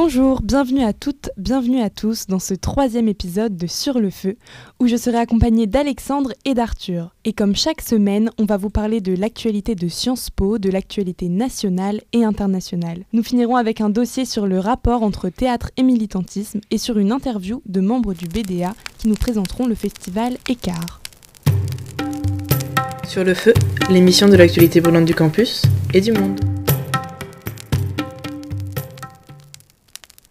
Bonjour, bienvenue à toutes, bienvenue à tous dans ce troisième épisode de Sur le Feu, où je serai accompagnée d'Alexandre et d'Arthur. Et comme chaque semaine, on va vous parler de l'actualité de Sciences Po, de l'actualité nationale et internationale. Nous finirons avec un dossier sur le rapport entre théâtre et militantisme et sur une interview de membres du BDA qui nous présenteront le festival Écart. Sur le Feu, l'émission de l'actualité brûlante du campus et du monde.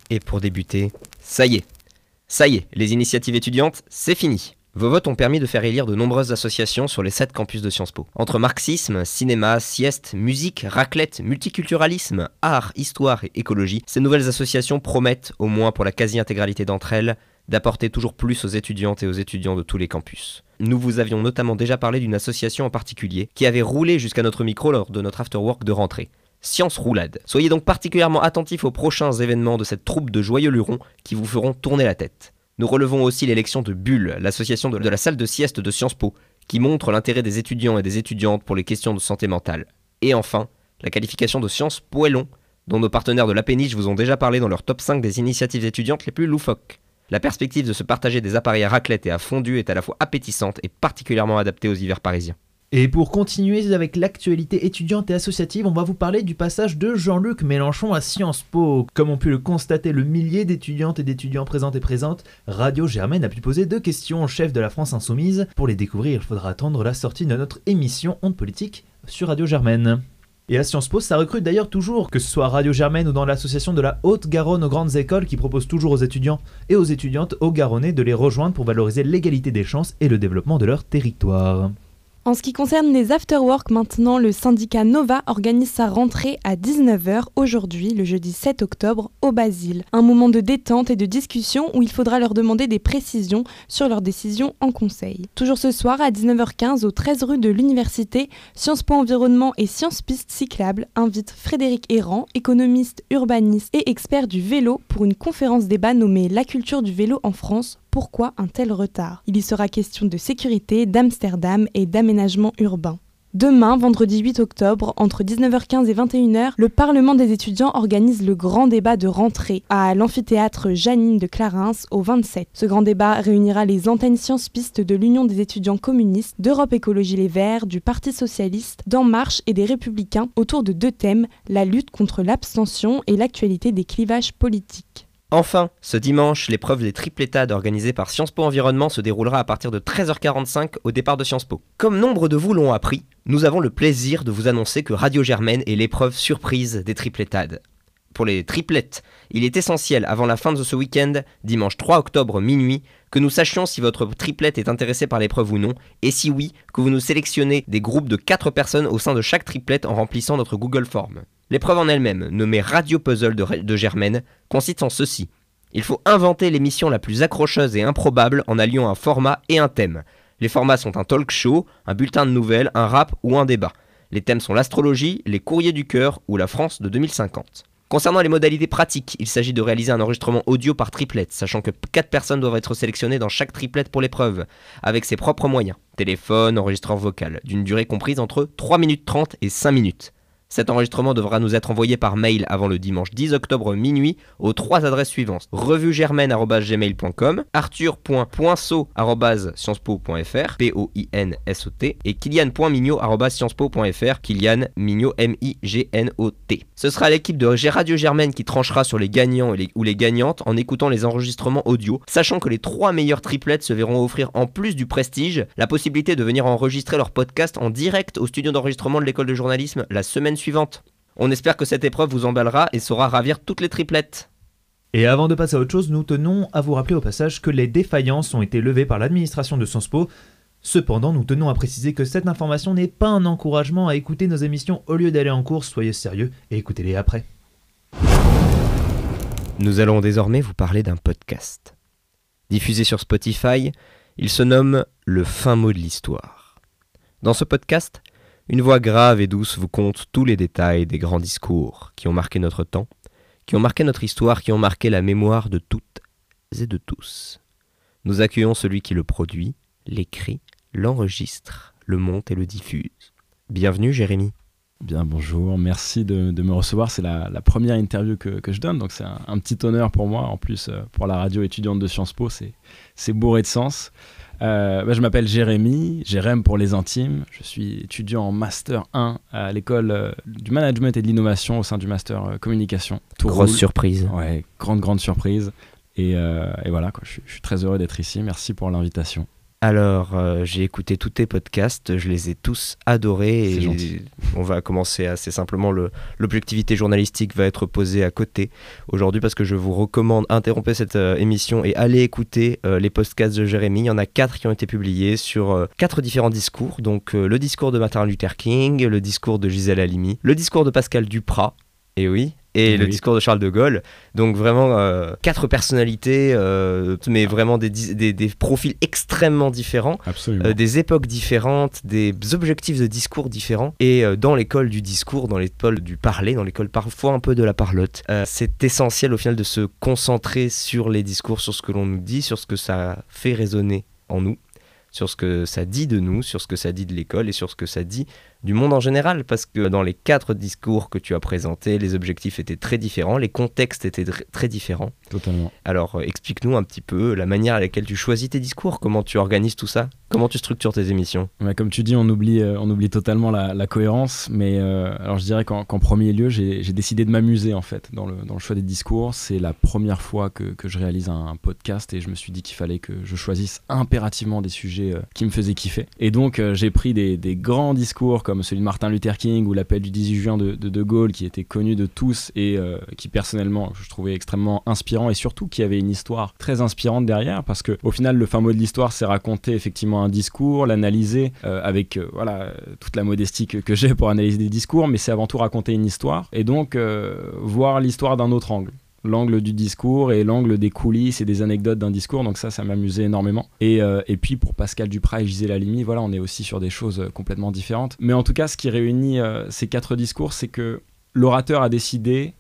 Et pour débuter, ça y est. Ça y est, les initiatives étudiantes, c'est fini. Vos votes ont permis de faire élire de nombreuses associations sur les 7 campus de Sciences Po. Entre marxisme, cinéma, sieste, musique, raclette, multiculturalisme, art, histoire et écologie, ces nouvelles associations promettent, au moins pour la quasi-intégralité d'entre elles, d'apporter toujours plus aux étudiantes et aux étudiants de tous les campus. Nous vous avions notamment déjà parlé d'une association en particulier qui avait roulé jusqu'à notre micro lors de notre afterwork de rentrée. Science Roulade. Soyez donc particulièrement attentifs aux prochains événements de cette troupe de joyeux lurons qui vous feront tourner la tête. Nous relevons aussi l'élection de Bulle, l'association de, la salle de sieste de Sciences Po, qui montre l'intérêt des étudiants et des étudiantes pour les questions de santé mentale. Et enfin, la qualification de Sciences Poëlon, dont nos partenaires de la péniche vous ont déjà parlé dans leur top 5 des initiatives étudiantes les plus loufoques. La perspective de se partager des appareils à raclette et à fondu est à la fois appétissante et particulièrement adaptée aux hivers parisiens. Et pour continuer avec l'actualité étudiante et associative, on va vous parler du passage de Jean-Luc Mélenchon à Sciences Po. Comme ont pu le constater le millier d'étudiantes et d'étudiants présentes et présentes, Radio Germaine a pu poser deux questions au chef de la France Insoumise. Pour les découvrir, il faudra attendre la sortie de notre émission Honte Politique sur Radio Germaine. Et à Sciences Po, ça recrute d'ailleurs toujours, que ce soit Radio Germaine ou dans l'association de la Haute-Garonne aux grandes écoles qui propose toujours aux étudiants et aux étudiantes au Garonnais de les rejoindre pour valoriser l'égalité des chances et le développement de leur territoire. En ce qui concerne les afterwork maintenant, le syndicat Nova organise sa rentrée à 19h aujourd'hui, le jeudi 7 octobre, au Basile. Un moment de détente et de discussion où il faudra leur demander des précisions sur leurs décisions en conseil. Toujours ce soir à 19h15 au 13 rue de l'Université, Sciences Po Environnement et Sciences Pistes Cyclables invitent Frédéric Errand, économiste, urbaniste et expert du vélo pour une conférence débat nommée La culture du vélo en France pourquoi un tel retard Il y sera question de sécurité, d'Amsterdam et d'aménagement urbain. Demain, vendredi 8 octobre, entre 19h15 et 21h, le Parlement des étudiants organise le grand débat de rentrée à l'amphithéâtre Janine de Clarins au 27. Ce grand débat réunira les antennes sciences pistes de l'Union des étudiants communistes, d'Europe Écologie Les Verts, du Parti socialiste, d'En Marche et des Républicains autour de deux thèmes, la lutte contre l'abstention et l'actualité des clivages politiques. Enfin, ce dimanche, l'épreuve des triplettades organisée par Sciences Po Environnement se déroulera à partir de 13h45 au départ de Sciences Po. Comme nombre de vous l'ont appris, nous avons le plaisir de vous annoncer que Radio Germaine est l'épreuve surprise des triplettades. Pour les triplettes, il est essentiel avant la fin de ce week-end, dimanche 3 octobre minuit, que nous sachions si votre triplette est intéressée par l'épreuve ou non, et si oui, que vous nous sélectionnez des groupes de 4 personnes au sein de chaque triplette en remplissant notre Google Form. L'épreuve en elle-même, nommée Radio Puzzle de, Germaine, consiste en ceci. Il faut inventer l'émission la plus accrocheuse et improbable en alliant un format et un thème. Les formats sont un talk show, un bulletin de nouvelles, un rap ou un débat. Les thèmes sont l'astrologie, les courriers du cœur ou la France de 2050. Concernant les modalités pratiques, il s'agit de réaliser un enregistrement audio par triplette, sachant que 4 personnes doivent être sélectionnées dans chaque triplette pour l'épreuve, avec ses propres moyens, téléphone, enregistreur vocal, d'une durée comprise entre 3 minutes 30 et 5 minutes. Cet enregistrement devra nous être envoyé par mail avant le dimanche 10 octobre minuit aux trois adresses suivantes revuegermaine.gmail.com arthur.poinceau.sciencespo.fr P-O-I-N-S-O-T et kilian.mignot.sciencespo.fr Kilian Mignot M-I-G-N-O-T. Ce sera l'équipe de Radio Germaine qui tranchera sur les gagnants ou les gagnantes en écoutant les enregistrements audio, sachant que les trois meilleures triplettes se verront offrir en plus du prestige la possibilité de venir enregistrer leur podcast en direct au studio d'enregistrement de l'école de journalisme la semaine suivante. On espère que cette épreuve vous emballera et saura ravir toutes les triplettes. Et avant de passer à autre chose, nous tenons à vous rappeler au passage que les défaillances ont été levées par l'administration de Sciences Po. Cependant, nous tenons à préciser que cette information n'est pas un encouragement à écouter nos émissions au lieu d'aller en course, soyez sérieux et écoutez-les après. Nous allons désormais vous parler d'un podcast. Diffusé sur Spotify, il se nomme Le fin mot de l'histoire. Dans ce podcast, une voix grave et douce vous conte tous les détails des grands discours qui ont marqué notre temps, qui ont marqué notre histoire, qui ont marqué la mémoire de toutes et de tous. Nous accueillons celui qui le produit, l'écrit, l'enregistre, le monte et le diffuse. Bienvenue Jérémy. Bien, bonjour, merci de, me recevoir. C'est la, première interview que, je donne, donc c'est un, petit honneur pour moi. En plus, euh, pour la radio étudiante de Sciences Po, c'est bourré de sens. Euh, bah, je m'appelle Jérémy, Jérém pour les intimes. Je suis étudiant en Master 1 à l'école euh, du management et de l'innovation au sein du Master Communication. Grosse surprise. Ouais, grande, grande surprise. Et, voilà, quoi, je suis très heureux d'être ici. Merci pour l'invitation. Alors, euh, j'ai écouté tous tes podcasts, je les ai tous adorés. Et on va commencer assez simplement. L'objectivité journalistique va être posée à côté aujourd'hui parce que je vous recommande interrompez cette euh, émission et allez écouter euh, les podcasts de Jérémy. Il y en a quatre qui ont été publiés sur quatre différents discours. Donc, le discours de Martin Luther King, le discours de Gisèle Halimi, le discours de Pascal Duprat. Et oui, et le discours de Charles de Gaulle. Donc vraiment euh, quatre personnalités, euh, mais vraiment des, des, profils extrêmement différents, euh, des époques différentes, des objectifs de discours différents. Et dans l'école du discours, dans l'école du parler, dans l'école parfois un peu de la parlotte, c'est essentiel au final de se concentrer sur les discours, sur ce que l'on nous dit, sur ce que ça fait résonner en nous sur ce que ça dit de nous, sur ce que ça dit de l'école et sur ce que ça dit du monde en général, parce que dans les quatre discours que tu as présentés, les objectifs étaient très différents, les contextes étaient très différents. Totalement. Alors euh, explique-nous un petit peu la manière à laquelle tu choisis tes discours, comment tu organises tout ça, comment tu structures tes émissions. comme tu dis, on oublie, euh, on oublie totalement la, cohérence, mais euh, alors je dirais qu'en premier lieu, j'ai décidé de m'amuser en fait dans le, dans le, choix des discours. C'est la première fois que, que je réalise un, podcast et je me suis dit qu'il fallait que je choisisse impérativement des sujets qui me faisaient kiffer. Et donc j'ai pris des, des grands discours comme celui de Martin Luther King ou l'appel du 18 juin de, de, Gaulle qui était connu de tous et euh, qui personnellement je trouvais extrêmement inspirant et surtout qui avait une histoire très inspirante derrière parce que au final le fin mot de l'histoire c'est raconter effectivement un discours, l'analyser euh, avec euh, voilà toute la modestie que, que j'ai pour analyser des discours mais c'est avant tout raconter une histoire et donc voir l'histoire d'un autre angle l'angle du discours et l'angle des coulisses et des anecdotes d'un discours. Donc ça, ça m'amusait énormément. Et, euh, puis pour Pascal Duprat et Gisèle Halimi, voilà, on est aussi sur des choses euh, complètement différentes. Mais en tout cas, ce qui réunit euh, ces quatre discours, c'est que l'orateur a décidé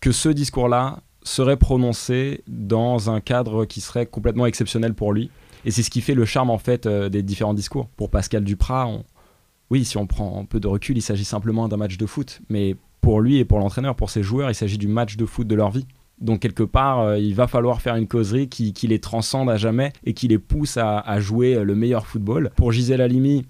que ce discours-là serait prononcé dans un cadre qui serait complètement exceptionnel pour lui. Et c'est ce qui fait le charme en fait des différents discours. Pour Pascal Duprat, oui, si on prend un peu de recul, il s'agit simplement d'un match de foot. Mais pour lui et pour l'entraîneur, pour ses joueurs, il s'agit du match de foot de leur vie. Donc quelque part, euh, il va falloir faire une causerie qui, les transcende à jamais et qui les pousse à, jouer le meilleur football. Pour Gisèle Halimi,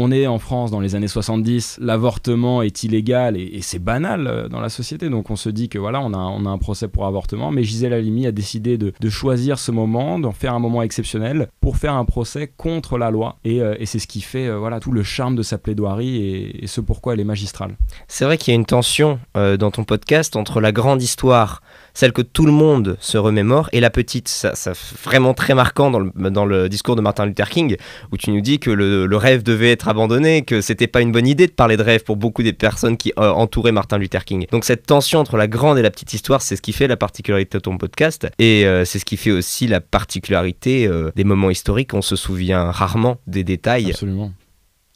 on est en France dans les années 70, l'avortement est illégal et, c'est banal euh, dans la société. Donc on se dit que voilà, on a, un procès pour avortement. Mais Gisèle Halimi a décidé de, choisir ce moment, d'en faire un moment exceptionnel pour faire un procès contre la loi. Et, euh, c'est ce qui fait voilà tout le charme de sa plaidoirie et, ce pourquoi elle est magistrale. C'est vrai qu'il y a une tension dans ton podcast entre la grande histoire, celle que tout le monde se remémore, et la petite. Ça, ça vraiment très marquant dans le, discours de Martin Luther King, où tu nous dis que le, le rêve devait être abandonné, que c'était pas une bonne idée de parler de rêve pour beaucoup des personnes qui euh, entouraient Martin Luther King. Donc cette tension entre la grande et la petite histoire, c'est ce qui fait la particularité de ton podcast et euh, c'est ce qui fait aussi la particularité euh, des moments historiques. On se souvient rarement des détails. Absolument.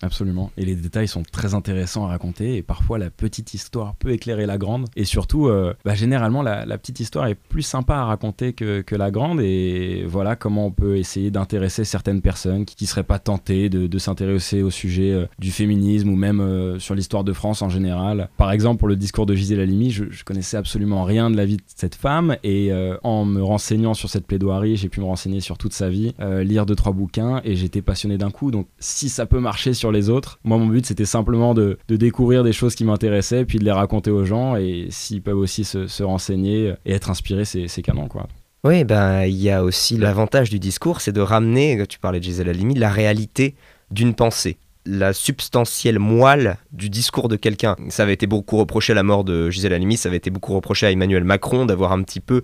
Absolument. Et les détails sont très intéressants à raconter et parfois la petite histoire peut éclairer la grande. Et surtout, euh, bah, généralement, la, petite histoire est plus sympa à raconter que, la grande. Et voilà comment on peut essayer d'intéresser certaines personnes qui ne seraient pas tentées de, s'intéresser au sujet euh, du féminisme ou même euh, sur l'histoire de France en général. Par exemple, pour le discours de Gisèle Halimi, je, je connaissais absolument rien de la vie de cette femme. Et en me renseignant sur cette plaidoirie, j'ai pu me renseigner sur toute sa vie, lire deux, trois bouquins et j'étais passionné d'un coup. Donc si ça peut marcher sur les autres. Moi, mon but, c'était simplement de, découvrir des choses qui m'intéressaient, puis de les raconter aux gens. Et s'ils peuvent aussi se, renseigner et être inspirés, c'est canon, quoi. Oui, ben il y a aussi l'avantage du discours, c'est de ramener, tu parlais de Gisèle Halimi, la réalité d'une pensée la substantielle moelle du discours de quelqu'un. Ça avait été beaucoup reproché à la mort de Gisèle Halimi, ça avait été beaucoup reproché à Emmanuel Macron d'avoir un petit peu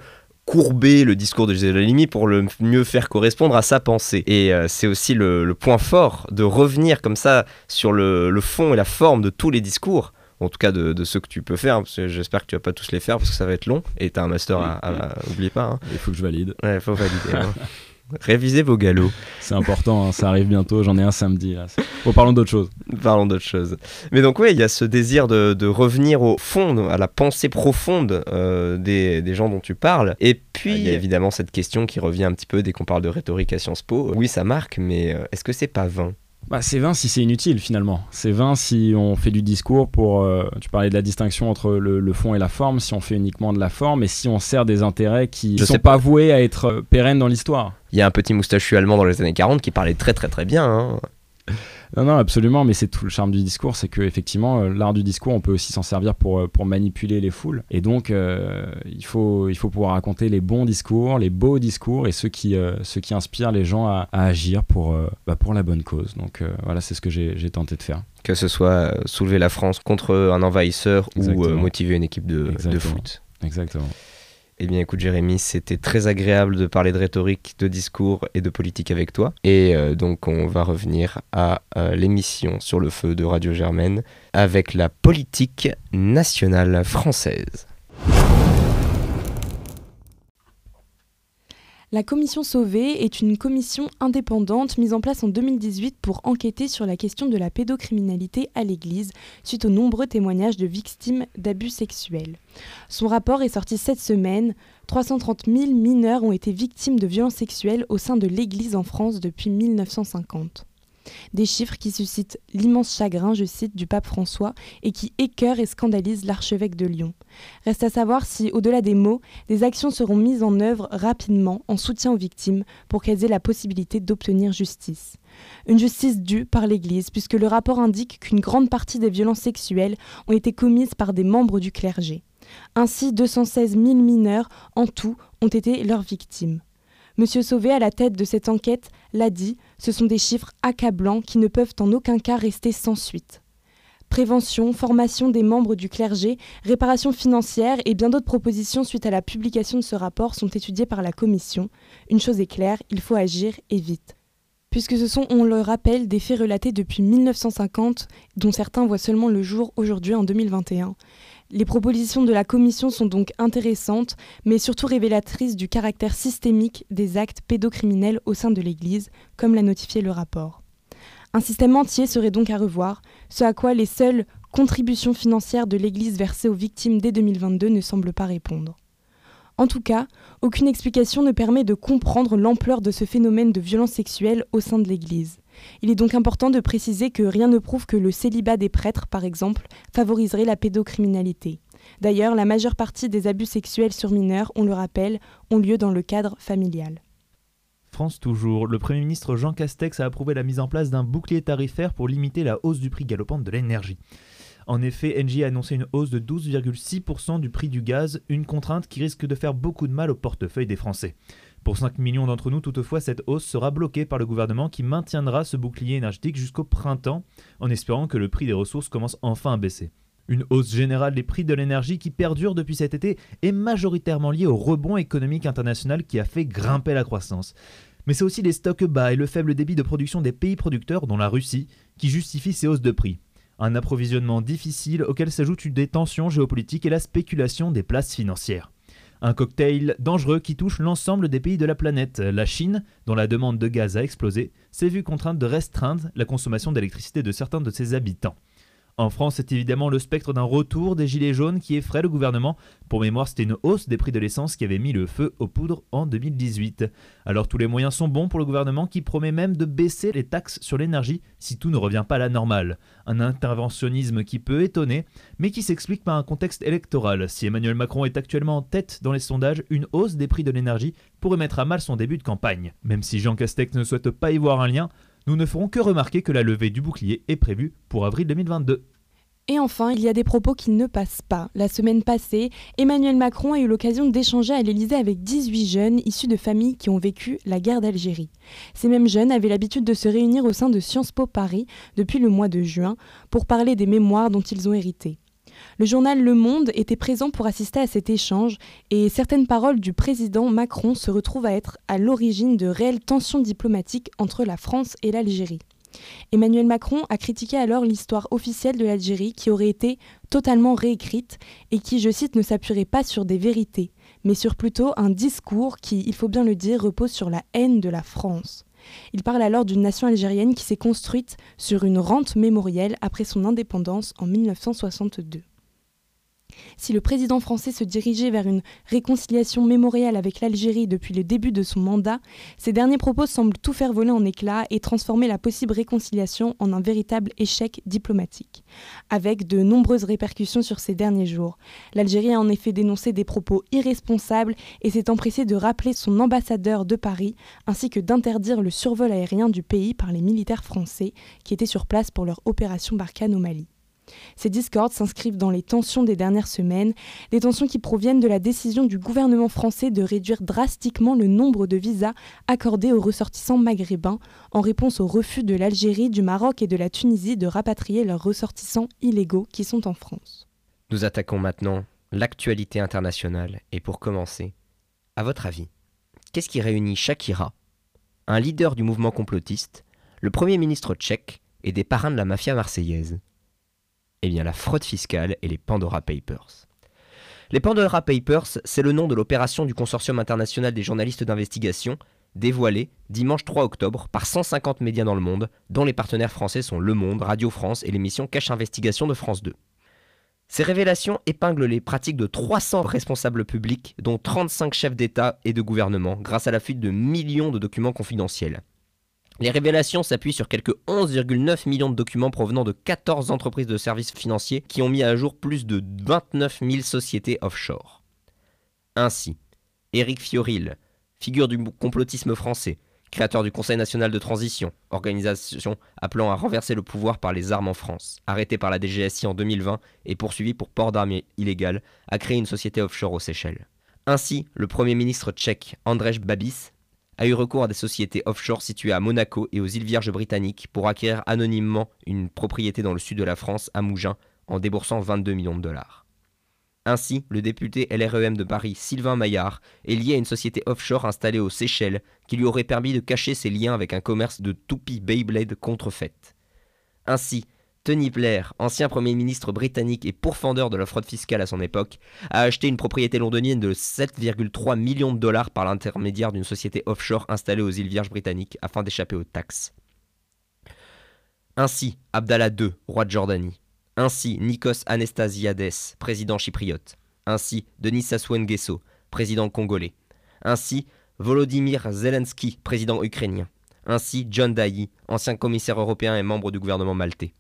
courber le discours de Halimi pour le mieux faire correspondre à sa pensée. Et euh, c'est aussi le, point fort de revenir comme ça sur le, fond et la forme de tous les discours. En tout cas, de, ceux que tu peux faire. J'espère que tu vas pas tous les faire parce que ça va être long. Et tu as un master à, à, pas. Hein. Il faut que je valide. Ouais, il faut valider. Hein. Révisez vos galops. C'est important, hein, ça arrive bientôt, j'en ai un samedi. Là. Bon, parlons d'autre chose. Parlons d'autre chose. Mais donc oui, il y a ce désir de, revenir au fond, à la pensée profonde euh, des, gens dont tu parles. Et puis, il y a évidemment cette question qui revient un petit peu dès qu'on parle de rhétorique à Sciences Po. Oui, ça marque, mais euh, est-ce que c'est pas vain? Bah, C'est vain si c'est inutile finalement. C'est vain si on fait du discours pour... Euh, tu parlais de la distinction entre le, fond et la forme, si on fait uniquement de la forme et si on sert des intérêts qui ne sont pas voués à être euh, pérennes dans l'histoire. Il y a un petit moustachu allemand dans les années 40 qui parlait très très très bien. Hein. Non, non, absolument, mais c'est tout le charme du discours, c'est que effectivement, euh, l'art du discours, on peut aussi s'en servir pour, euh, pour manipuler les foules. Et donc, euh, il, faut, il faut pouvoir raconter les bons discours, les beaux discours et ceux qui, ceux qui inspirent les gens à, agir pour, bah, pour la bonne cause. Donc voilà, c'est ce que j'ai tenté de faire. Que ce soit soulever la France contre un envahisseur ou motiver une équipe de, de foot. Exactement. Eh bien écoute Jérémy, c'était très agréable de parler de rhétorique, de discours et de politique avec toi. Et euh, donc on va revenir à euh, l'émission sur le feu de Radio Germaine avec la politique nationale française. La commission Sauvé est une commission indépendante mise en place en 2018 pour enquêter sur la question de la pédocriminalité à l'Église suite aux nombreux témoignages de victimes d'abus sexuels. Son rapport est sorti cette semaine. 330 000 mineurs ont été victimes de violences sexuelles au sein de l'Église en France depuis 1950. Des chiffres qui suscitent l'immense chagrin, je cite, du pape François et qui écœurent et scandalisent l'archevêque de Lyon. Reste à savoir si, au-delà des mots, des actions seront mises en œuvre rapidement en soutien aux victimes pour qu'elles aient la possibilité d'obtenir justice. Une justice due par l'Église, puisque le rapport indique qu'une grande partie des violences sexuelles ont été commises par des membres du clergé. Ainsi, 216 000 mineurs en tout ont été leurs victimes. Monsieur Sauvé, à la tête de cette enquête, l'a dit, ce sont des chiffres accablants qui ne peuvent en aucun cas rester sans suite. Prévention, formation des membres du clergé, réparation financière et bien d'autres propositions suite à la publication de ce rapport sont étudiées par la Commission. Une chose est claire, il faut agir et vite. Puisque ce sont, on le rappelle, des faits relatés depuis 1950, dont certains voient seulement le jour aujourd'hui en 2021. Les propositions de la Commission sont donc intéressantes, mais surtout révélatrices du caractère systémique des actes pédocriminels au sein de l'Église, comme l'a notifié le rapport. Un système entier serait donc à revoir, ce à quoi les seules contributions financières de l'Église versées aux victimes dès 2022 ne semblent pas répondre. En tout cas, aucune explication ne permet de comprendre l'ampleur de ce phénomène de violence sexuelle au sein de l'Église. Il est donc important de préciser que rien ne prouve que le célibat des prêtres, par exemple, favoriserait la pédocriminalité. D'ailleurs, la majeure partie des abus sexuels sur mineurs, on le rappelle, ont lieu dans le cadre familial. France toujours, le Premier ministre Jean Castex a approuvé la mise en place d'un bouclier tarifaire pour limiter la hausse du prix galopante de l'énergie. En effet, Engie a annoncé une hausse de 12,6% du prix du gaz, une contrainte qui risque de faire beaucoup de mal au portefeuille des Français. Pour 5 millions d'entre nous, toutefois, cette hausse sera bloquée par le gouvernement qui maintiendra ce bouclier énergétique jusqu'au printemps, en espérant que le prix des ressources commence enfin à baisser. Une hausse générale des prix de l'énergie qui perdure depuis cet été est majoritairement liée au rebond économique international qui a fait grimper la croissance. Mais c'est aussi les stocks bas et le faible débit de production des pays producteurs, dont la Russie, qui justifient ces hausses de prix. Un approvisionnement difficile auquel s'ajoutent des tensions géopolitiques et la spéculation des places financières. Un cocktail dangereux qui touche l'ensemble des pays de la planète. La Chine, dont la demande de gaz a explosé, s'est vue contrainte de restreindre la consommation d'électricité de certains de ses habitants. En France, c'est évidemment le spectre d'un retour des gilets jaunes qui effraie le gouvernement. Pour mémoire, c'était une hausse des prix de l'essence qui avait mis le feu aux poudres en 2018. Alors tous les moyens sont bons pour le gouvernement qui promet même de baisser les taxes sur l'énergie si tout ne revient pas à la normale. Un interventionnisme qui peut étonner, mais qui s'explique par un contexte électoral. Si Emmanuel Macron est actuellement en tête dans les sondages, une hausse des prix de l'énergie pourrait mettre à mal son début de campagne. Même si Jean Castex ne souhaite pas y voir un lien, nous ne ferons que remarquer que la levée du bouclier est prévue pour avril 2022. Et enfin, il y a des propos qui ne passent pas. La semaine passée, Emmanuel Macron a eu l'occasion d'échanger à l'Élysée avec 18 jeunes issus de familles qui ont vécu la guerre d'Algérie. Ces mêmes jeunes avaient l'habitude de se réunir au sein de Sciences Po Paris depuis le mois de juin pour parler des mémoires dont ils ont hérité. Le journal Le Monde était présent pour assister à cet échange et certaines paroles du président Macron se retrouvent à être à l'origine de réelles tensions diplomatiques entre la France et l'Algérie. Emmanuel Macron a critiqué alors l'histoire officielle de l'Algérie qui aurait été totalement réécrite et qui, je cite, ne s'appuierait pas sur des vérités, mais sur plutôt un discours qui, il faut bien le dire, repose sur la haine de la France. Il parle alors d'une nation algérienne qui s'est construite sur une rente mémorielle après son indépendance en 1962. Si le président français se dirigeait vers une réconciliation mémoriale avec l'Algérie depuis le début de son mandat, ses derniers propos semblent tout faire voler en éclats et transformer la possible réconciliation en un véritable échec diplomatique, avec de nombreuses répercussions sur ces derniers jours. L'Algérie a en effet dénoncé des propos irresponsables et s'est empressé de rappeler son ambassadeur de Paris, ainsi que d'interdire le survol aérien du pays par les militaires français qui étaient sur place pour leur opération Barkhane au Mali. Ces discordes s'inscrivent dans les tensions des dernières semaines, des tensions qui proviennent de la décision du gouvernement français de réduire drastiquement le nombre de visas accordés aux ressortissants maghrébins en réponse au refus de l'Algérie, du Maroc et de la Tunisie de rapatrier leurs ressortissants illégaux qui sont en France. Nous attaquons maintenant l'actualité internationale et pour commencer, à votre avis, qu'est-ce qui réunit Shakira, un leader du mouvement complotiste, le Premier ministre tchèque et des parrains de la mafia marseillaise? Eh bien la fraude fiscale et les Pandora Papers. Les Pandora Papers, c'est le nom de l'opération du Consortium international des journalistes d'investigation, dévoilée dimanche 3 octobre par 150 médias dans le monde, dont les partenaires français sont Le Monde, Radio France et l'émission Cache Investigation de France 2. Ces révélations épinglent les pratiques de 300 responsables publics, dont 35 chefs d'État et de gouvernement, grâce à la fuite de millions de documents confidentiels. Les révélations s'appuient sur quelques 11,9 millions de documents provenant de 14 entreprises de services financiers qui ont mis à jour plus de 29 000 sociétés offshore. Ainsi, Éric Fioril, figure du complotisme français, créateur du Conseil national de transition, organisation appelant à renverser le pouvoir par les armes en France, arrêté par la DGSI en 2020 et poursuivi pour port d'armes illégales, a créé une société offshore aux Seychelles. Ainsi, le Premier ministre tchèque Andrzej Babis a eu recours à des sociétés offshore situées à Monaco et aux îles Vierges britanniques pour acquérir anonymement une propriété dans le sud de la France, à Mougins, en déboursant 22 millions de dollars. Ainsi, le député LREM de Paris, Sylvain Maillard, est lié à une société offshore installée aux Seychelles qui lui aurait permis de cacher ses liens avec un commerce de toupies Beyblade contrefaite. Ainsi, Tony Blair, ancien Premier ministre britannique et pourfendeur de la fraude fiscale à son époque, a acheté une propriété londonienne de 7,3 millions de dollars par l'intermédiaire d'une société offshore installée aux îles Vierges britanniques afin d'échapper aux taxes. Ainsi, Abdallah II, roi de Jordanie. Ainsi, Nikos Anastasiades, président chypriote. Ainsi, Denis Sassou président congolais. Ainsi, Volodymyr Zelensky, président ukrainien. Ainsi, John Dayi, ancien commissaire européen et membre du gouvernement maltais.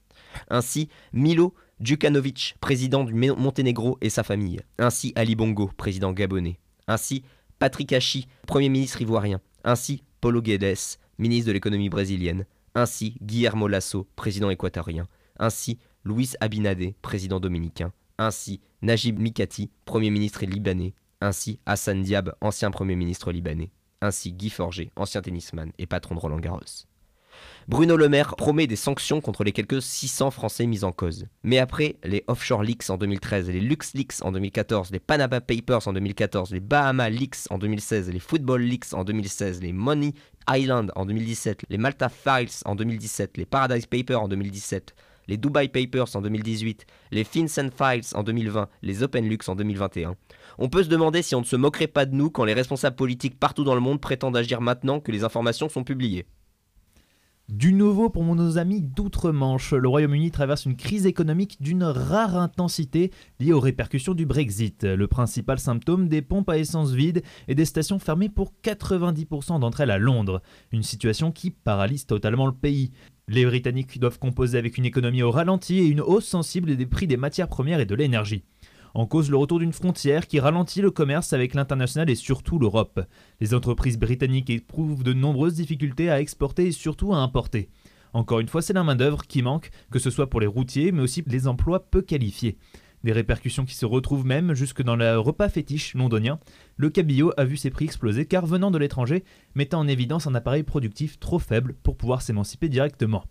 Ainsi, Milo Djukanovic, président du Monténégro et sa famille. Ainsi, Ali Bongo, président gabonais. Ainsi, Patrick Hachi, premier ministre ivoirien. Ainsi, Paulo Guedes, ministre de l'économie brésilienne. Ainsi, Guillermo Lasso, président équatorien. Ainsi, Luis Abinadé, président dominicain. Ainsi, Najib Mikati, premier ministre libanais. Ainsi, Hassan Diab, ancien premier ministre libanais. Ainsi, Guy Forger, ancien tennisman et patron de Roland Garros. Bruno Le Maire promet des sanctions contre les quelques 600 Français mis en cause. Mais après les Offshore Leaks en 2013, les Lux Leaks en 2014, les Panama Papers en 2014, les Bahama Leaks en 2016, les Football Leaks en 2016, les Money Island en 2017, les Malta Files en 2017, les Paradise Papers en 2017, les Dubai Papers en 2018, les FinCEN Files en 2020, les Open Lux en 2021. On peut se demander si on ne se moquerait pas de nous quand les responsables politiques partout dans le monde prétendent agir maintenant que les informations sont publiées. Du nouveau pour nos amis d'outre-Manche, le Royaume-Uni traverse une crise économique d'une rare intensité liée aux répercussions du Brexit. Le principal symptôme des pompes à essence vides et des stations fermées pour 90% d'entre elles à Londres. Une situation qui paralyse totalement le pays. Les Britanniques doivent composer avec une économie au ralenti et une hausse sensible des prix des matières premières et de l'énergie. En cause le retour d'une frontière qui ralentit le commerce avec l'international et surtout l'Europe. Les entreprises britanniques éprouvent de nombreuses difficultés à exporter et surtout à importer. Encore une fois, c'est la main-d'œuvre qui manque, que ce soit pour les routiers, mais aussi les emplois peu qualifiés. Des répercussions qui se retrouvent même jusque dans le repas fétiche londonien. Le cabillaud a vu ses prix exploser car venant de l'étranger, mettant en évidence un appareil productif trop faible pour pouvoir s'émanciper directement.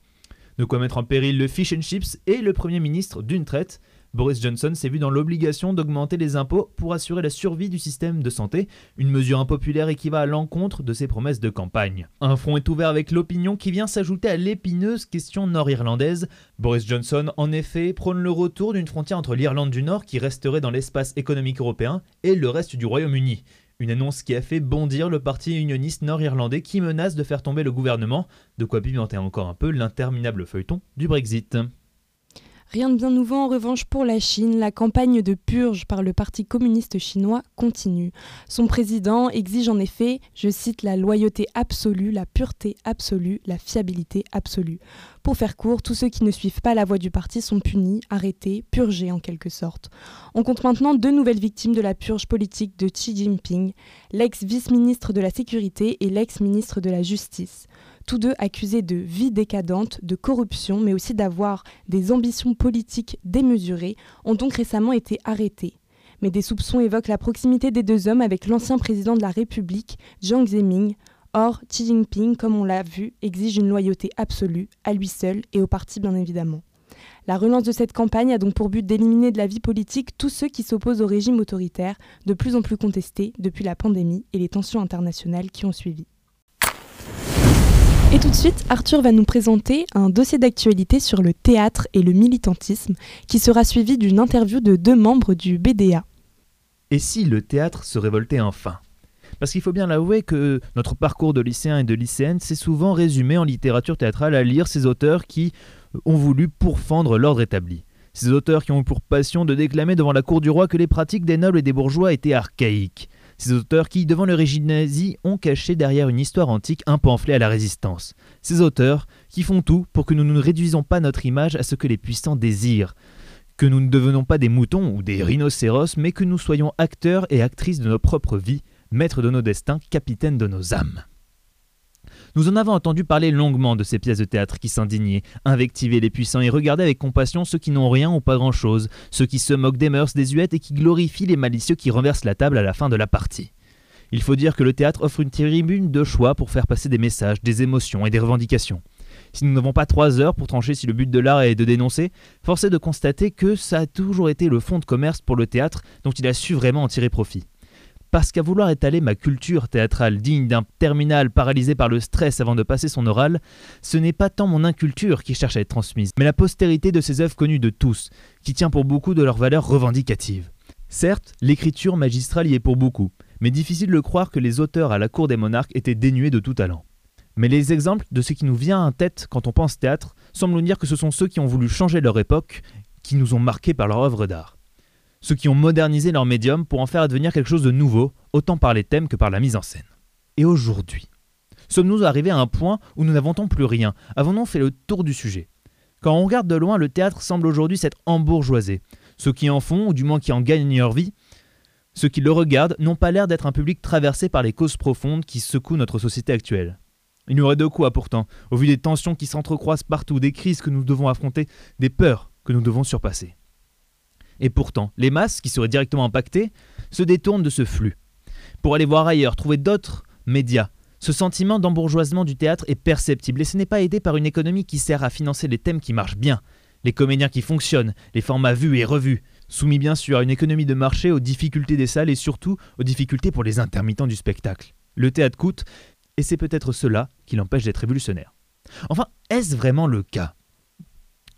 De quoi mettre en péril le fish and chips et le Premier ministre d'une traite. Boris Johnson s'est vu dans l'obligation d'augmenter les impôts pour assurer la survie du système de santé, une mesure impopulaire et qui va à l'encontre de ses promesses de campagne. Un front est ouvert avec l'opinion qui vient s'ajouter à l'épineuse question nord-irlandaise. Boris Johnson, en effet, prône le retour d'une frontière entre l'Irlande du Nord qui resterait dans l'espace économique européen et le reste du Royaume-Uni. Une annonce qui a fait bondir le parti unioniste nord-irlandais qui menace de faire tomber le gouvernement, de quoi pimenter encore un peu l'interminable feuilleton du Brexit. Rien de bien nouveau en revanche pour la Chine, la campagne de purge par le Parti communiste chinois continue. Son président exige en effet, je cite, la loyauté absolue, la pureté absolue, la fiabilité absolue. Pour faire court, tous ceux qui ne suivent pas la voie du parti sont punis, arrêtés, purgés en quelque sorte. On compte maintenant deux nouvelles victimes de la purge politique de Xi Jinping, l'ex-vice-ministre de la Sécurité et l'ex-ministre de la Justice tous deux accusés de vie décadente, de corruption, mais aussi d'avoir des ambitions politiques démesurées, ont donc récemment été arrêtés. Mais des soupçons évoquent la proximité des deux hommes avec l'ancien président de la République, Jiang Zemin. Or, Xi Jinping, comme on l'a vu, exige une loyauté absolue, à lui seul et au parti bien évidemment. La relance de cette campagne a donc pour but d'éliminer de la vie politique tous ceux qui s'opposent au régime autoritaire, de plus en plus contesté depuis la pandémie et les tensions internationales qui ont suivi. Et tout de suite, Arthur va nous présenter un dossier d'actualité sur le théâtre et le militantisme qui sera suivi d'une interview de deux membres du BDA. Et si le théâtre se révoltait enfin? Parce qu'il faut bien l'avouer que notre parcours de lycéen et de lycéenne s'est souvent résumé en littérature théâtrale à lire ces auteurs qui ont voulu pourfendre l'ordre établi. Ces auteurs qui ont pour passion de déclamer devant la cour du roi que les pratiques des nobles et des bourgeois étaient archaïques. Ces auteurs qui, devant le régime nazi, ont caché derrière une histoire antique un pamphlet à la résistance. Ces auteurs qui font tout pour que nous ne réduisons pas notre image à ce que les puissants désirent. Que nous ne devenons pas des moutons ou des rhinocéros, mais que nous soyons acteurs et actrices de nos propres vies, maîtres de nos destins, capitaines de nos âmes. Nous en avons entendu parler longuement de ces pièces de théâtre qui s'indignaient, invectivaient les puissants et regardaient avec compassion ceux qui n'ont rien ou pas grand-chose, ceux qui se moquent des mœurs des huettes et qui glorifient les malicieux qui renversent la table à la fin de la partie. Il faut dire que le théâtre offre une tribune de choix pour faire passer des messages, des émotions et des revendications. Si nous n'avons pas trois heures pour trancher si le but de l'art est de dénoncer, force est de constater que ça a toujours été le fond de commerce pour le théâtre dont il a su vraiment en tirer profit parce qu'à vouloir étaler ma culture théâtrale digne d'un terminal paralysé par le stress avant de passer son oral, ce n'est pas tant mon inculture qui cherche à être transmise, mais la postérité de ces œuvres connues de tous, qui tient pour beaucoup de leur valeur revendicative. Certes, l'écriture magistrale y est pour beaucoup, mais difficile de croire que les auteurs à la cour des monarques étaient dénués de tout talent. Mais les exemples de ce qui nous vient en tête quand on pense théâtre semblent nous dire que ce sont ceux qui ont voulu changer leur époque qui nous ont marqués par leur œuvre d'art ceux qui ont modernisé leur médium pour en faire advenir quelque chose de nouveau, autant par les thèmes que par la mise en scène. Et aujourd'hui, sommes-nous arrivés à un point où nous n'avons plus rien? Avons-nous fait le tour du sujet? Quand on regarde de loin, le théâtre semble aujourd'hui s'être embourgeoisé. Ceux qui en font, ou du moins qui en gagnent leur vie, ceux qui le regardent n'ont pas l'air d'être un public traversé par les causes profondes qui secouent notre société actuelle. Il y aurait de quoi pourtant, au vu des tensions qui s'entrecroisent partout, des crises que nous devons affronter, des peurs que nous devons surpasser. Et pourtant, les masses, qui seraient directement impactées, se détournent de ce flux. Pour aller voir ailleurs, trouver d'autres médias. Ce sentiment d'embourgeoisement du théâtre est perceptible et ce n'est pas aidé par une économie qui sert à financer les thèmes qui marchent bien, les comédiens qui fonctionnent, les formats vus et revus, soumis bien sûr à une économie de marché, aux difficultés des salles et surtout aux difficultés pour les intermittents du spectacle. Le théâtre coûte, et c'est peut-être cela qui l'empêche d'être révolutionnaire. Enfin, est-ce vraiment le cas?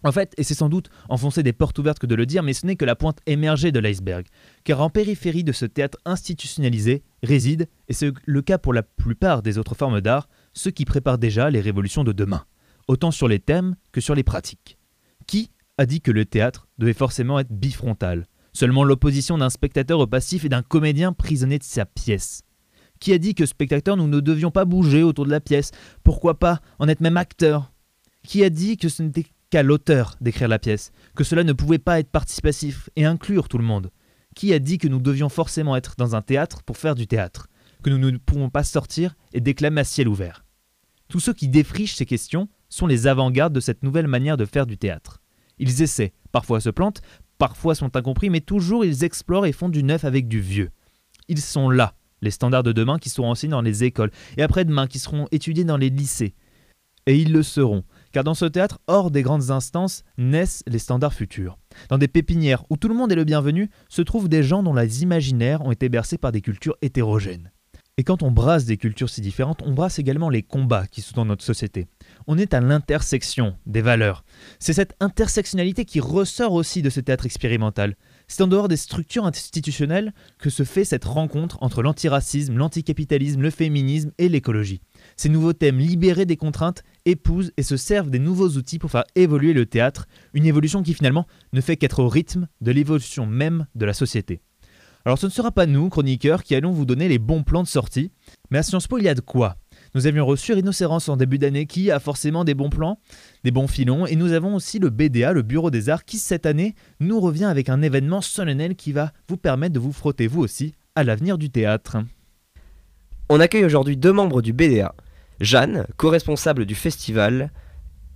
En fait, et c'est sans doute enfoncer des portes ouvertes que de le dire, mais ce n'est que la pointe émergée de l'iceberg. Car en périphérie de ce théâtre institutionnalisé réside, et c'est le cas pour la plupart des autres formes d'art, ceux qui préparent déjà les révolutions de demain, autant sur les thèmes que sur les pratiques. Qui a dit que le théâtre devait forcément être bifrontal? Seulement l'opposition d'un spectateur au passif et d'un comédien prisonnier de sa pièce. Qui a dit que spectateur nous ne devions pas bouger autour de la pièce? Pourquoi pas en être même acteur Qui a dit que ce n'était qu'à l'auteur d'écrire la pièce, que cela ne pouvait pas être participatif et inclure tout le monde. Qui a dit que nous devions forcément être dans un théâtre pour faire du théâtre, que nous ne pouvons pas sortir et déclamer à ciel ouvert Tous ceux qui défrichent ces questions sont les avant-gardes de cette nouvelle manière de faire du théâtre. Ils essaient, parfois se plantent, parfois sont incompris, mais toujours ils explorent et font du neuf avec du vieux. Ils sont là, les standards de demain qui seront enseignés dans les écoles, et après-demain qui seront étudiés dans les lycées. Et ils le seront, car dans ce théâtre, hors des grandes instances, naissent les standards futurs. Dans des pépinières où tout le monde est le bienvenu, se trouvent des gens dont les imaginaires ont été bercés par des cultures hétérogènes. Et quand on brasse des cultures si différentes, on brasse également les combats qui sont dans notre société. On est à l'intersection des valeurs. C'est cette intersectionnalité qui ressort aussi de ce théâtre expérimental. C'est en dehors des structures institutionnelles que se fait cette rencontre entre l'antiracisme, l'anticapitalisme, le féminisme et l'écologie. Ces nouveaux thèmes libérés des contraintes épousent et se servent des nouveaux outils pour faire évoluer le théâtre, une évolution qui finalement ne fait qu'être au rythme de l'évolution même de la société. Alors ce ne sera pas nous, chroniqueurs, qui allons vous donner les bons plans de sortie, mais à Sciences Po il y a de quoi. Nous avions reçu Rhinocéros en début d'année qui a forcément des bons plans, des bons filons, et nous avons aussi le BDA, le Bureau des Arts, qui cette année nous revient avec un événement solennel qui va vous permettre de vous frotter vous aussi à l'avenir du théâtre. On accueille aujourd'hui deux membres du BDA. Jeanne, co-responsable du festival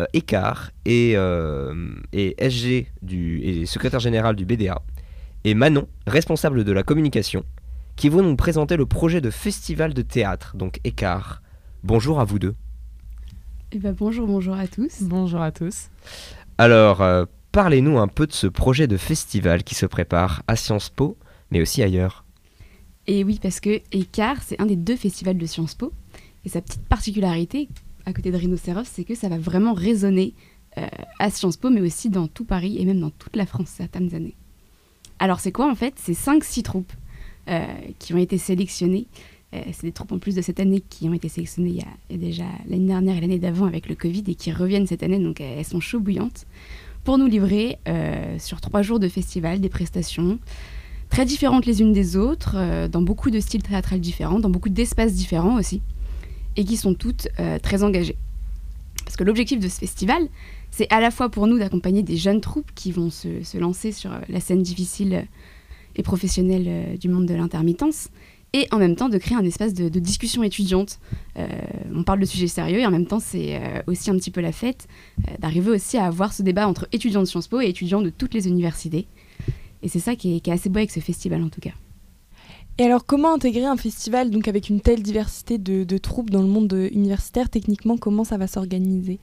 euh, Écart et, euh, SG du, et secrétaire général du BDA, et Manon, responsable de la communication, qui vont nous présenter le projet de festival de théâtre, donc Écart. Bonjour à vous deux. Eh ben, bonjour, bonjour à tous. Bonjour à tous. Alors, euh, parlez-nous un peu de ce projet de festival qui se prépare à Sciences Po, mais aussi ailleurs. Et oui, parce que Écart, c'est un des deux festivals de Sciences Po. Et sa petite particularité, à côté de Rhinocéros, c'est que ça va vraiment résonner euh, à Sciences Po, mais aussi dans tout Paris et même dans toute la France certaines années. Alors, c'est quoi en fait? C'est 5-6 troupes euh, qui ont été sélectionnées. Euh, c'est des troupes en plus de cette année qui ont été sélectionnées il y a, déjà l'année dernière et l'année d'avant avec le Covid et qui reviennent cette année, donc elles sont chaud bouillantes, pour nous livrer euh, sur trois jours de festival des prestations très différentes les unes des autres, euh, dans beaucoup de styles théâtrales différents, dans beaucoup d'espaces différents aussi, et qui sont toutes euh, très engagées. Parce que l'objectif de ce festival, c'est à la fois pour nous d'accompagner des jeunes troupes qui vont se, lancer sur euh, la scène difficile euh, et professionnelle euh, du monde de l'intermittence, et en même temps de créer un espace de, de discussion étudiante. Euh, on parle de sujets sérieux, et en même temps c'est euh, aussi un petit peu la fête, euh, d'arriver aussi à avoir ce débat entre étudiants de Sciences Po et étudiants de toutes les universités. Et c'est ça qui est, qui est assez beau avec ce festival en tout cas. Et alors, comment intégrer un festival donc avec une telle diversité de, de troupes dans le monde universitaire? Techniquement, comment ça va s'organiser?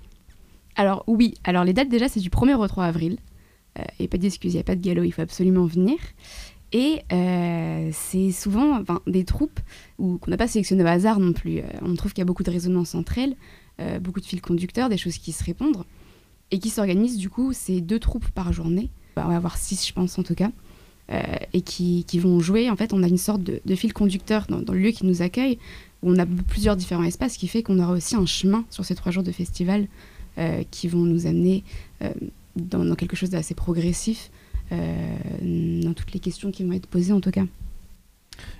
Alors oui, alors les dates déjà c'est du 1er au 3 avril. Et pas d'excuses, il n'y a pas de galop, il faut absolument venir. Et euh, c'est souvent des troupes qu'on n'a pas sélectionnées au hasard non plus. Euh, on trouve qu'il y a beaucoup de résonance entre elles, euh, beaucoup de fils conducteurs, des choses qui se répondent, et qui s'organisent du coup, c'est deux troupes par journée. On va avoir six, je pense en tout cas. et qui, vont jouer. En fait, on a une sorte de, fil conducteur dans, le lieu qui nous accueille, où on a plusieurs différents espaces, ce qui fait qu'on aura aussi un chemin sur ces trois jours de festival qui vont nous amener dans, quelque chose d'assez progressif, dans toutes les questions qui vont être posées en tout cas.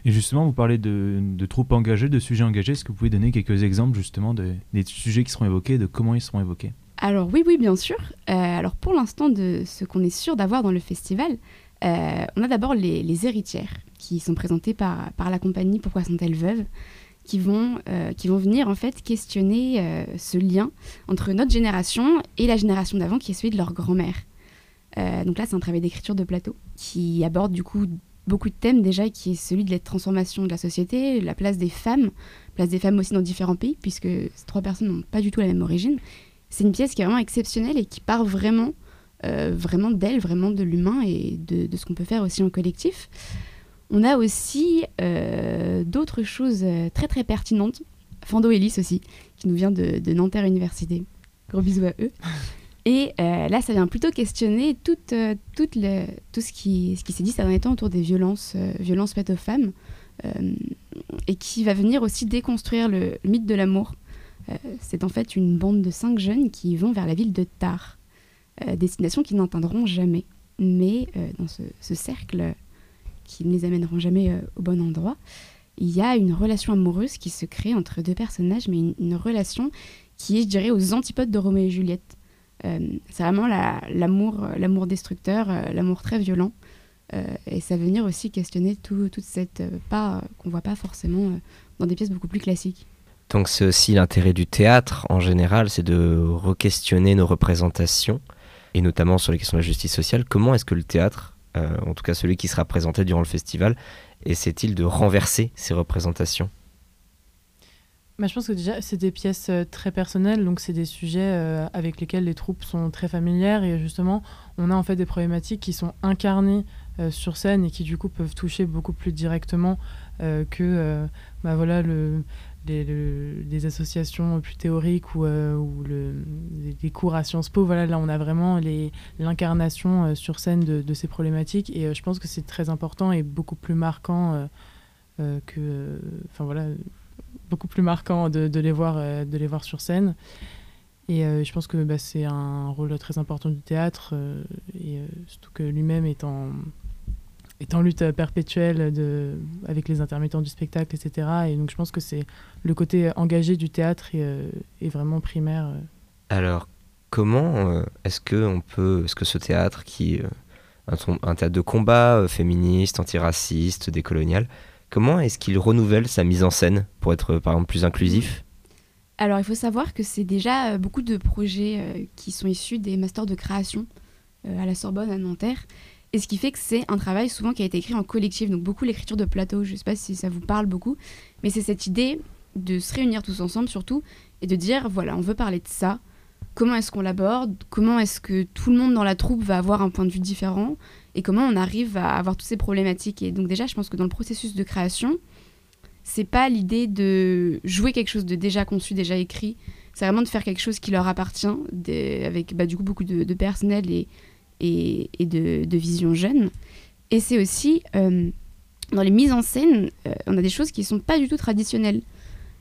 Et justement, vous parlez de, de troupes engagées, de sujets engagés. Est-ce que vous pouvez donner quelques exemples justement de, des sujets qui seront évoqués, de comment ils seront évoqués? Alors oui, oui, bien sûr. Euh, alors pour l'instant, de ce qu'on est sûr d'avoir dans le festival, euh, on a d'abord les, les héritières qui sont présentées par, par la compagnie Pourquoi sont-elles veuves qui vont, euh, qui vont venir en fait questionner euh, ce lien entre notre génération et la génération d'avant qui est celui de leur grand-mère. Euh, donc là, c'est un travail d'écriture de plateau qui aborde du coup beaucoup de thèmes déjà, qui est celui de la transformation de la société, la place des femmes, place des femmes aussi dans différents pays, puisque ces trois personnes n'ont pas du tout la même origine. C'est une pièce qui est vraiment exceptionnelle et qui part vraiment, euh, vraiment d'elle, vraiment de l'humain et de, ce qu'on peut faire aussi en collectif. On a aussi euh, d'autres choses très très pertinentes. Fando Ellis aussi, qui nous vient de, de Nanterre Université. Gros bisous à eux. Et euh, là, ça vient plutôt questionner tout, euh, toute le- tout ce qui, ce qui s'est dit ces derniers temps autour des violences, euh, violences faites aux femmes, et qui va venir aussi déconstruire le, mythe de l'amour. C'est en fait une bande de cinq jeunes qui vont vers la ville de Tar, destination qu'ils n'atteindront jamais. Mais dans ce, ce cercle qui ne les amèneront jamais au bon endroit, il y a une relation amoureuse qui se crée entre deux personnages, mais une, une relation qui est, je dirais, aux antipodes de Roméo et Juliette. Euh, c'est vraiment euh, l'amour destructeur, euh, l'amour très violent. Et ça va venir aussi questionner tout- toute cette part qu'on voit pas forcément dans des pièces beaucoup plus classiques. Donc c'est aussi l'intérêt du théâtre en général, c'est de re-questionner nos représentations, et notamment sur les questions de la justice sociale. Comment est-ce que le théâtre, en tout cas celui qui sera présenté durant le festival, essaie-t-il de renverser ces représentations? Bah, je pense que déjà, c'est des pièces euh, très personnelles, donc c'est des sujets euh, avec lesquels les troupes sont très familières et justement, on a en fait des problématiques qui sont incarnées euh, sur scène et qui du coup peuvent toucher beaucoup plus directement que bah, voilà, le, les, le- les associations plus théoriques ou, euh, ou le, les, cours à Sciences Po. Voilà, là, on a vraiment l'incarnation sur scène de, ces problématiques et je pense que c'est très important et beaucoup plus marquant que. Enfin voilà beaucoup plus marquant de, les voir, de les voir sur scène. Et je pense que bah, c'est un rôle très important du théâtre, et surtout que lui-même est en, lutte perpétuelle de, avec les intermittents du spectacle, etc. Et donc je pense que c'est le côté engagé du théâtre est, vraiment primaire. Alors, comment est-ce que est-ce que ce théâtre qui un, théâtre de combat euh, féministe, antiraciste, décolonial. Comment est-ce qu'il renouvelle sa mise en scène pour être par exemple plus inclusif? Alors il faut savoir que c'est déjà euh, beaucoup de projets euh, qui sont issus des masters de création à la Sorbonne, à Nanterre. Et ce qui fait que c'est un travail souvent qui a été écrit en collectif, donc beaucoup l'écriture de plateau, je ne sais pas si ça vous parle beaucoup, mais c'est cette idée de se réunir tous ensemble surtout et de dire voilà, on veut parler de ça, comment est-ce qu'on l'aborde, comment est-ce que tout le monde dans la troupe va avoir un point de vue différent? Et comment on arrive à avoir toutes ces problématiques. Et donc déjà, je pense que dans le processus de création, c'est pas l'idée de jouer quelque chose de déjà conçu, déjà écrit. C'est vraiment de faire quelque chose qui leur appartient, avec bah, du coup beaucoup de, personnel et, et, de, de, vision jeune. Et c'est aussi euh, dans les mises en scène, euh, on a des choses qui sont pas du tout traditionnelles.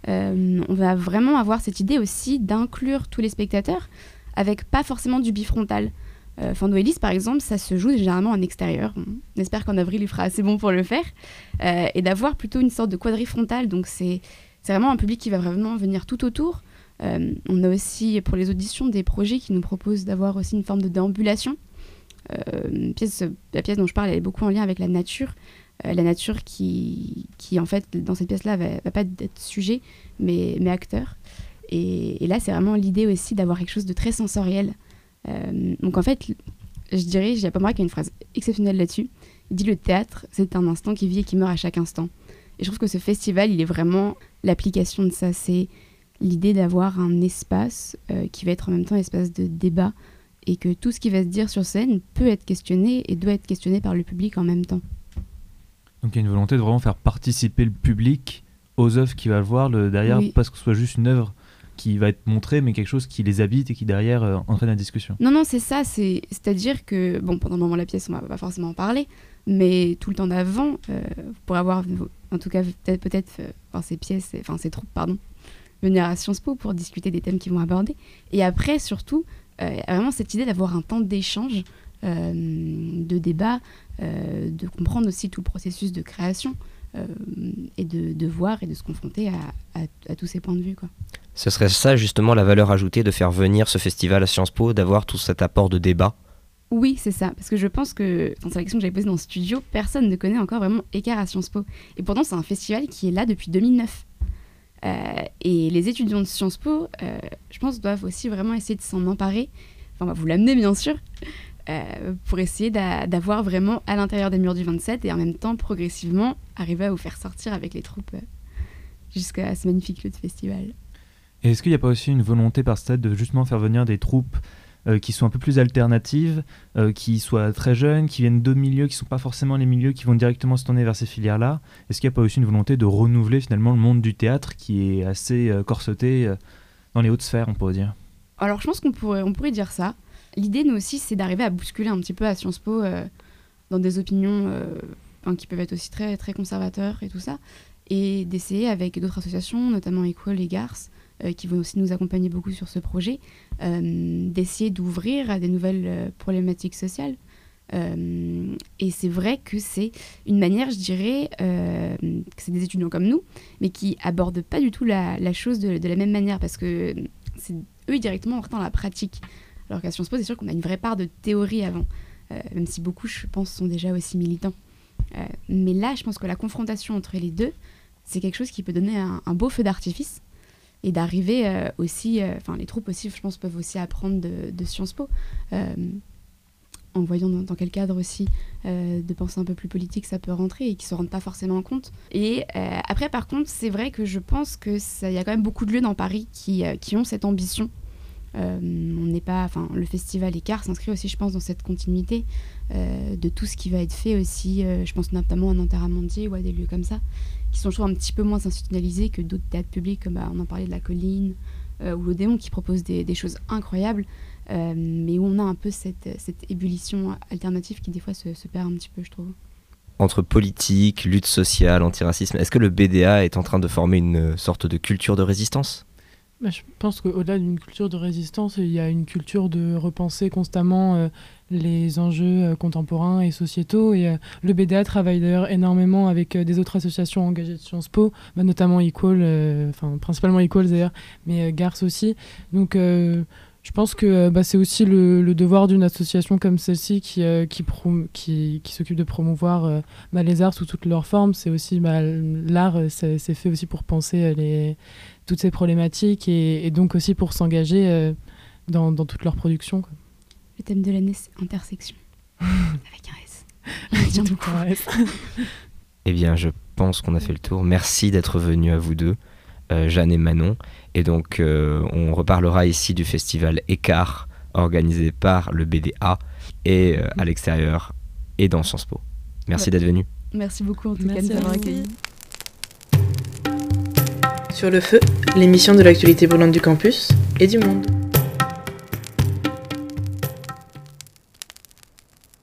Euh, on va vraiment avoir cette idée aussi d'inclure tous les spectateurs avec pas forcément du bifrontal. Euh, Fandoelis, par exemple, ça se joue généralement en extérieur. On espère qu'en avril, il fera assez bon pour le faire. Euh, et d'avoir plutôt une sorte de quadrifrontal. Donc, c'est vraiment un public qui va vraiment venir tout autour. Euh, on a aussi, pour les auditions, des projets qui nous proposent d'avoir aussi une forme de déambulation. pièce, la pièce dont je parle, elle est beaucoup en lien avec la nature. Euh, la nature qui, qui, en fait, dans cette pièce-là, va, va pas être sujet, mais, mais acteur. Et, là, c'est vraiment l'idée aussi d'avoir quelque chose de très sensoriel. Euh, donc en fait, je dirais, j'ai pas qui a une phrase exceptionnelle là-dessus. Il dit le théâtre, c'est un instant qui vit et qui meurt à chaque instant. Et je trouve que ce festival, il est vraiment l'application de ça. C'est l'idée d'avoir un espace euh, qui va être en même temps un espace de débat et que tout ce qui va se dire sur scène peut être questionné et doit être questionné par le public en même temps. Donc il y a une volonté de vraiment faire participer le public aux œuvres qu'il va voir le, derrière, parce que ce soit juste une œuvre qui va être montrée, mais quelque chose qui les habite et qui derrière euh, entraîne la discussion. Non, non, c'est ça. C'est-à-dire que, bon, pendant le moment de la pièce, on va pas forcément en parler, mais tout le temps d'avant, euh, pour avoir, en tout cas, peut-être, peut-être, euh, ces pièces, enfin, ces troupes, pardon, venir à Sciences Po pour discuter des thèmes qu'ils vont aborder. Et après, surtout, vraiment cette idée d'avoir un temps d'échange, de débat, euh, de comprendre aussi tout le processus de création euh, et de, voir et de se confronter à, tous ces points de vue. Quoi. Ce serait ça justement la valeur ajoutée de faire venir ce festival à Sciences Po, d'avoir tout cet apport de débat? Oui, c'est ça. Parce que je pense que, c'est la question que j'avais posée dans le studio, personne ne connaît encore vraiment Écart à Sciences Po. Et pourtant, c'est un festival qui est là depuis 2009. Euh, et les étudiants de Sciences Po, je pense, doivent aussi vraiment essayer de s'en emparer. Enfin, on va vous l'amener, bien sûr. Euh, pour essayer d'avoir vraiment à l'intérieur des murs du 27 et en même temps progressivement arriver à vous faire sortir avec les troupes euh, jusqu'à ce magnifique lieu de festival. Et est-ce qu'il n'y a pas aussi une volonté par stade de justement faire venir des troupes euh, qui sont un peu plus alternatives, qui soient très jeunes, qui viennent d'autres milieux, qui ne sont pas forcément les milieux qui vont directement se tourner vers ces filières-là? Est-ce qu'il n'y a pas aussi une volonté de renouveler finalement le monde du théâtre qui est assez corseté dans les hautes sphères, on pourrait dire? Alors je pense qu'on pourrait, on pourrait dire ça. L'idée, nous aussi, c'est d'arriver à bousculer un petit peu à Sciences Po euh, dans des opinions euh, qui peuvent être aussi très, très conservateurs et tout ça, et d'essayer avec d'autres associations, notamment Equal et Garce, euh, qui vont aussi nous accompagner beaucoup sur ce projet, d'essayer d'ouvrir à des nouvelles problématiques sociales. et c'est vrai que c'est une manière, je dirais, que c'est des étudiants comme nous, mais qui abordent pas du tout la, chose de, la même manière, parce que c'est eux directement en dans la pratique. Alors qu'à Sciences Po, c'est sûr qu'on a une vraie part de théorie avant, euh, même si beaucoup, je pense, sont déjà aussi militants. Euh, mais là, je pense que la confrontation entre les deux, c'est quelque chose qui peut donner un, beau feu d'artifice et d'arriver euh, aussi, enfin les troupes aussi, je pense, peuvent aussi apprendre de, Sciences Po, en voyant dans, quel cadre aussi de penser un peu plus politique ça peut rentrer et qui se rendent pas forcément compte. Et après, par contre, c'est vrai que je pense que il y a quand même beaucoup de lieux dans Paris qui, qui ont cette ambition euh, on n'est pas, enfin, le festival Écart s'inscrit aussi, je pense, dans cette continuité euh, de tout ce qui va être fait aussi. Euh, je pense notamment à Nanterre-Amandier ou à des lieux comme ça, qui sont toujours un petit peu moins institutionnalisés que d'autres théâtres publics, comme bah, on en parlait de la Colline ou l'Odéon, qui propose des, choses incroyables, mais où on a un peu cette, ébullition alternative qui des fois se, perd un petit peu, je trouve. entre politique, lutte sociale, antiracisme. Est-ce que le BDA est en train de former une sorte de culture de résistance? Je pense qu'au-delà d'une culture de résistance, il y a une culture de repenser constamment euh, les enjeux euh, contemporains et sociétaux. Et euh, le BDA travaille d'ailleurs énormément avec des autres associations engagées de Sciences Po, bah, notamment Equal, enfin principalement Equal d'ailleurs, mais Garce aussi. Donc je pense que bah, c'est aussi le, devoir d'une association comme celle-ci qui, qui, qui, qui s'occupe de promouvoir bah, les arts sous toutes leurs formes. C'est aussi l'art, c'est fait aussi pour penser les toutes ces problématiques et, donc aussi pour s'engager euh, dans, dans, toute leur production. Le thème de l'année, c'est intersection. Avec un S. un S. eh bien, je pense qu'on a fait le tour. Merci d'être venus à vous deux, euh, Jeanne et Manon. Et donc, euh, on reparlera ici du festival Écart, organisé par le BDA, et à l'extérieur, et dans Sciences Po. Merci d'être venus. Merci beaucoup en tout cas de nous avoir accueillis. Sur le feu, l'émission de l'actualité brûlante du campus et du monde.